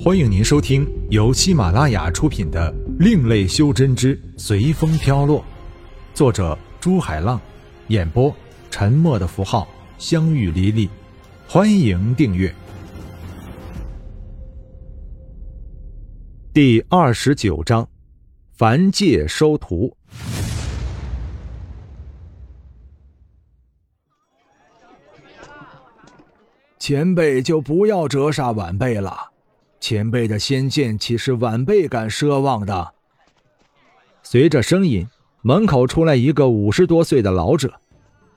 欢迎您收听由喜马拉雅出品的《另类修真之随风飘落》，作者朱海浪，演播沉默的符号、相遇离离。欢迎订阅。第二十九章，凡界收徒。前辈就不要折煞晚辈了。前辈的仙剑岂是晚辈敢奢望的？随着声音，门口出来一个五十多岁的老者，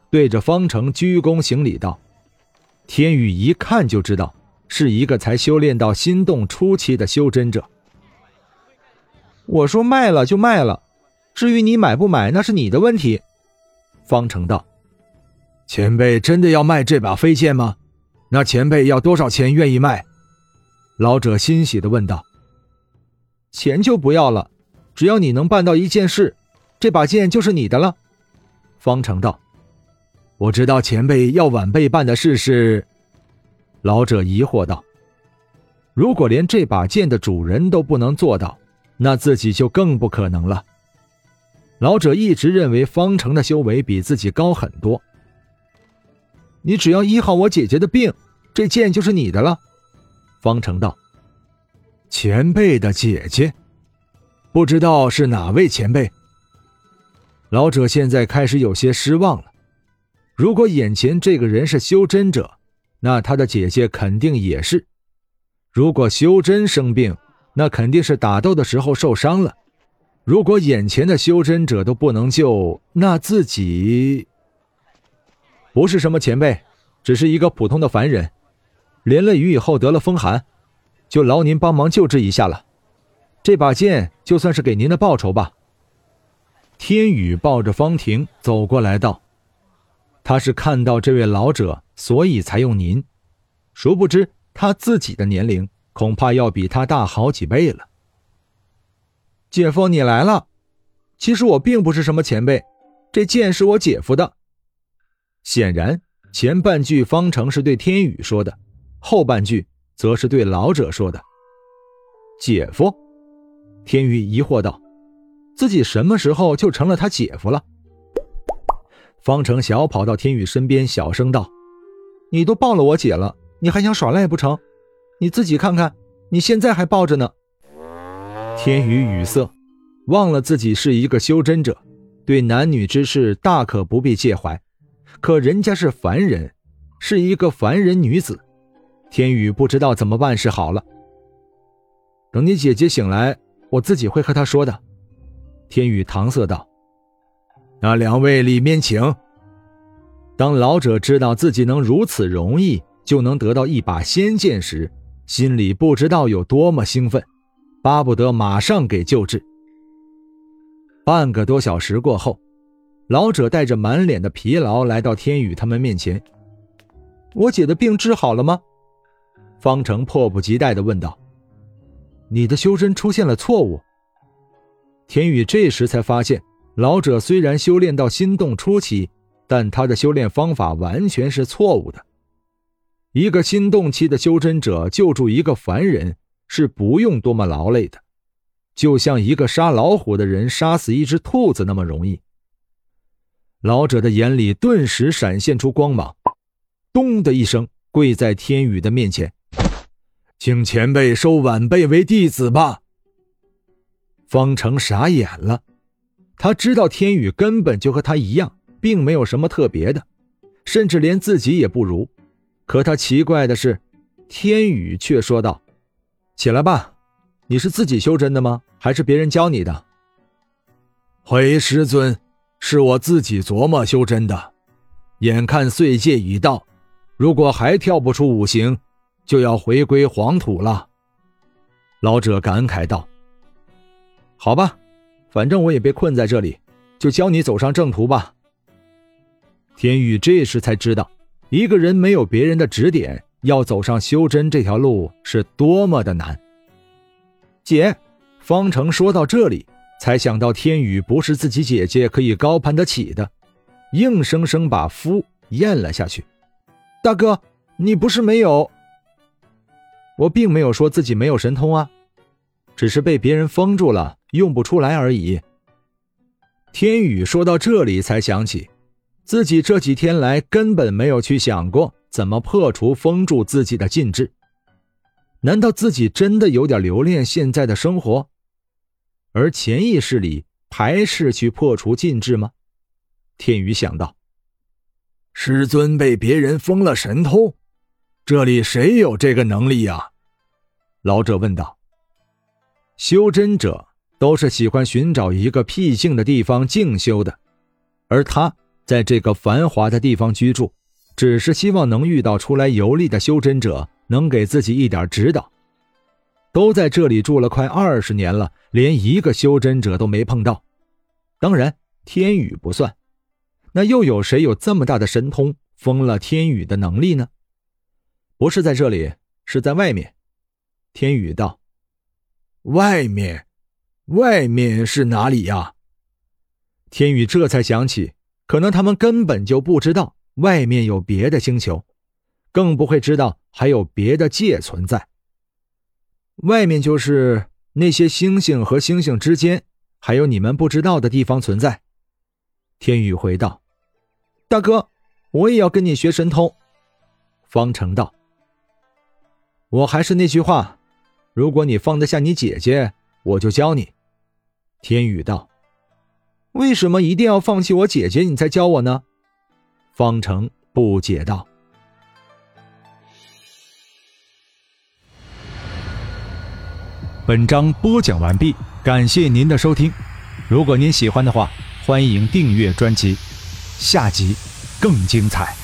对着方程鞠躬行礼道：“天宇一看就知道是一个才修炼到心动初期的修真者。我说卖了就卖了，至于你买不买，那是你的问题。”方程道：“前辈真的要卖这把飞剑吗？那前辈要多少钱愿意卖？”老者欣喜的问道：“钱就不要了，只要你能办到一件事，这把剑就是你的了。”方成道：“我知道前辈要晚辈办的事是。”老者疑惑道：“如果连这把剑的主人都不能做到，那自己就更不可能了。”老者一直认为方成的修为比自己高很多。你只要医好我姐姐的病，这剑就是你的了。方成道：“前辈的姐姐，不知道是哪位前辈。”老者现在开始有些失望了。如果眼前这个人是修真者，那他的姐姐肯定也是。如果修真生病，那肯定是打斗的时候受伤了。如果眼前的修真者都不能救，那自己不是什么前辈，只是一个普通的凡人。淋了雨以后得了风寒，就劳您帮忙救治一下了。这把剑就算是给您的报酬吧。天宇抱着方婷走过来道：“他是看到这位老者，所以才用您。殊不知他自己的年龄恐怕要比他大好几倍了。”姐夫，你来了。其实我并不是什么前辈，这剑是我姐夫的。显然，前半句方程是对天宇说的。后半句则是对老者说的：“姐夫。”天宇疑惑道：“自己什么时候就成了他姐夫了？”方程小跑到天宇身边，小声道：“你都抱了我姐了，你还想耍赖不成？你自己看看，你现在还抱着呢。”天宇语塞，忘了自己是一个修真者，对男女之事大可不必介怀。可人家是凡人，是一个凡人女子。天宇不知道怎么办是好了。等你姐姐醒来，我自己会和她说的。天宇搪塞道：“那两位里面请。”当老者知道自己能如此容易就能得到一把仙剑时，心里不知道有多么兴奋，巴不得马上给救治。半个多小时过后，老者带着满脸的疲劳来到天宇他们面前：“我姐的病治好了吗？”方成迫不及待地问道：“你的修真出现了错误。”天宇这时才发现，老者虽然修炼到心动初期，但他的修炼方法完全是错误的。一个心动期的修真者救助一个凡人，是不用多么劳累的，就像一个杀老虎的人杀死一只兔子那么容易。老者的眼里顿时闪现出光芒，咚的一声，跪在天宇的面前。请前辈收晚辈为弟子吧。方成傻眼了，他知道天宇根本就和他一样，并没有什么特别的，甚至连自己也不如。可他奇怪的是，天宇却说道：“起来吧，你是自己修真的吗？还是别人教你的？”回师尊，是我自己琢磨修真的。眼看岁戒已到，如果还跳不出五行。就要回归黄土了，老者感慨道：“好吧，反正我也被困在这里，就教你走上正途吧。”天宇这时才知道，一个人没有别人的指点，要走上修真这条路是多么的难。姐，方程说到这里，才想到天宇不是自己姐姐可以高攀得起的，硬生生把“夫”咽了下去。大哥，你不是没有？我并没有说自己没有神通啊，只是被别人封住了，用不出来而已。天宇说到这里，才想起自己这几天来根本没有去想过怎么破除封住自己的禁制。难道自己真的有点留恋现在的生活，而潜意识里排斥去破除禁制吗？天宇想到。师尊被别人封了神通，这里谁有这个能力呀？老者问道。修真者都是喜欢寻找一个僻静的地方静修的，而他在这个繁华的地方居住，只是希望能遇到出来游历的修真者。能给自己一点指导。都在这里住了快二十年了，连一个修真者都没碰到。当然，天宇不算。那又有谁有这么大的神通，封了天宇的能力呢？不是在这里，是在外面。天宇道：“外面，外面是哪里呀？”天宇这才想起，可能他们根本就不知道外面有别的星球。更不会知道还有别的界存在。外面就是那些星星和星星之间，还有你们不知道的地方存在。天宇回道：“大哥，我也要跟你学神通。”方成道：“我还是那句话，如果你放得下你姐姐，我就教你。”天宇道：“为什么一定要放弃我姐姐，你才教我呢？”方成不解道。本章播讲完毕，感谢您的收听。如果您喜欢的话，欢迎订阅专辑，下集更精彩。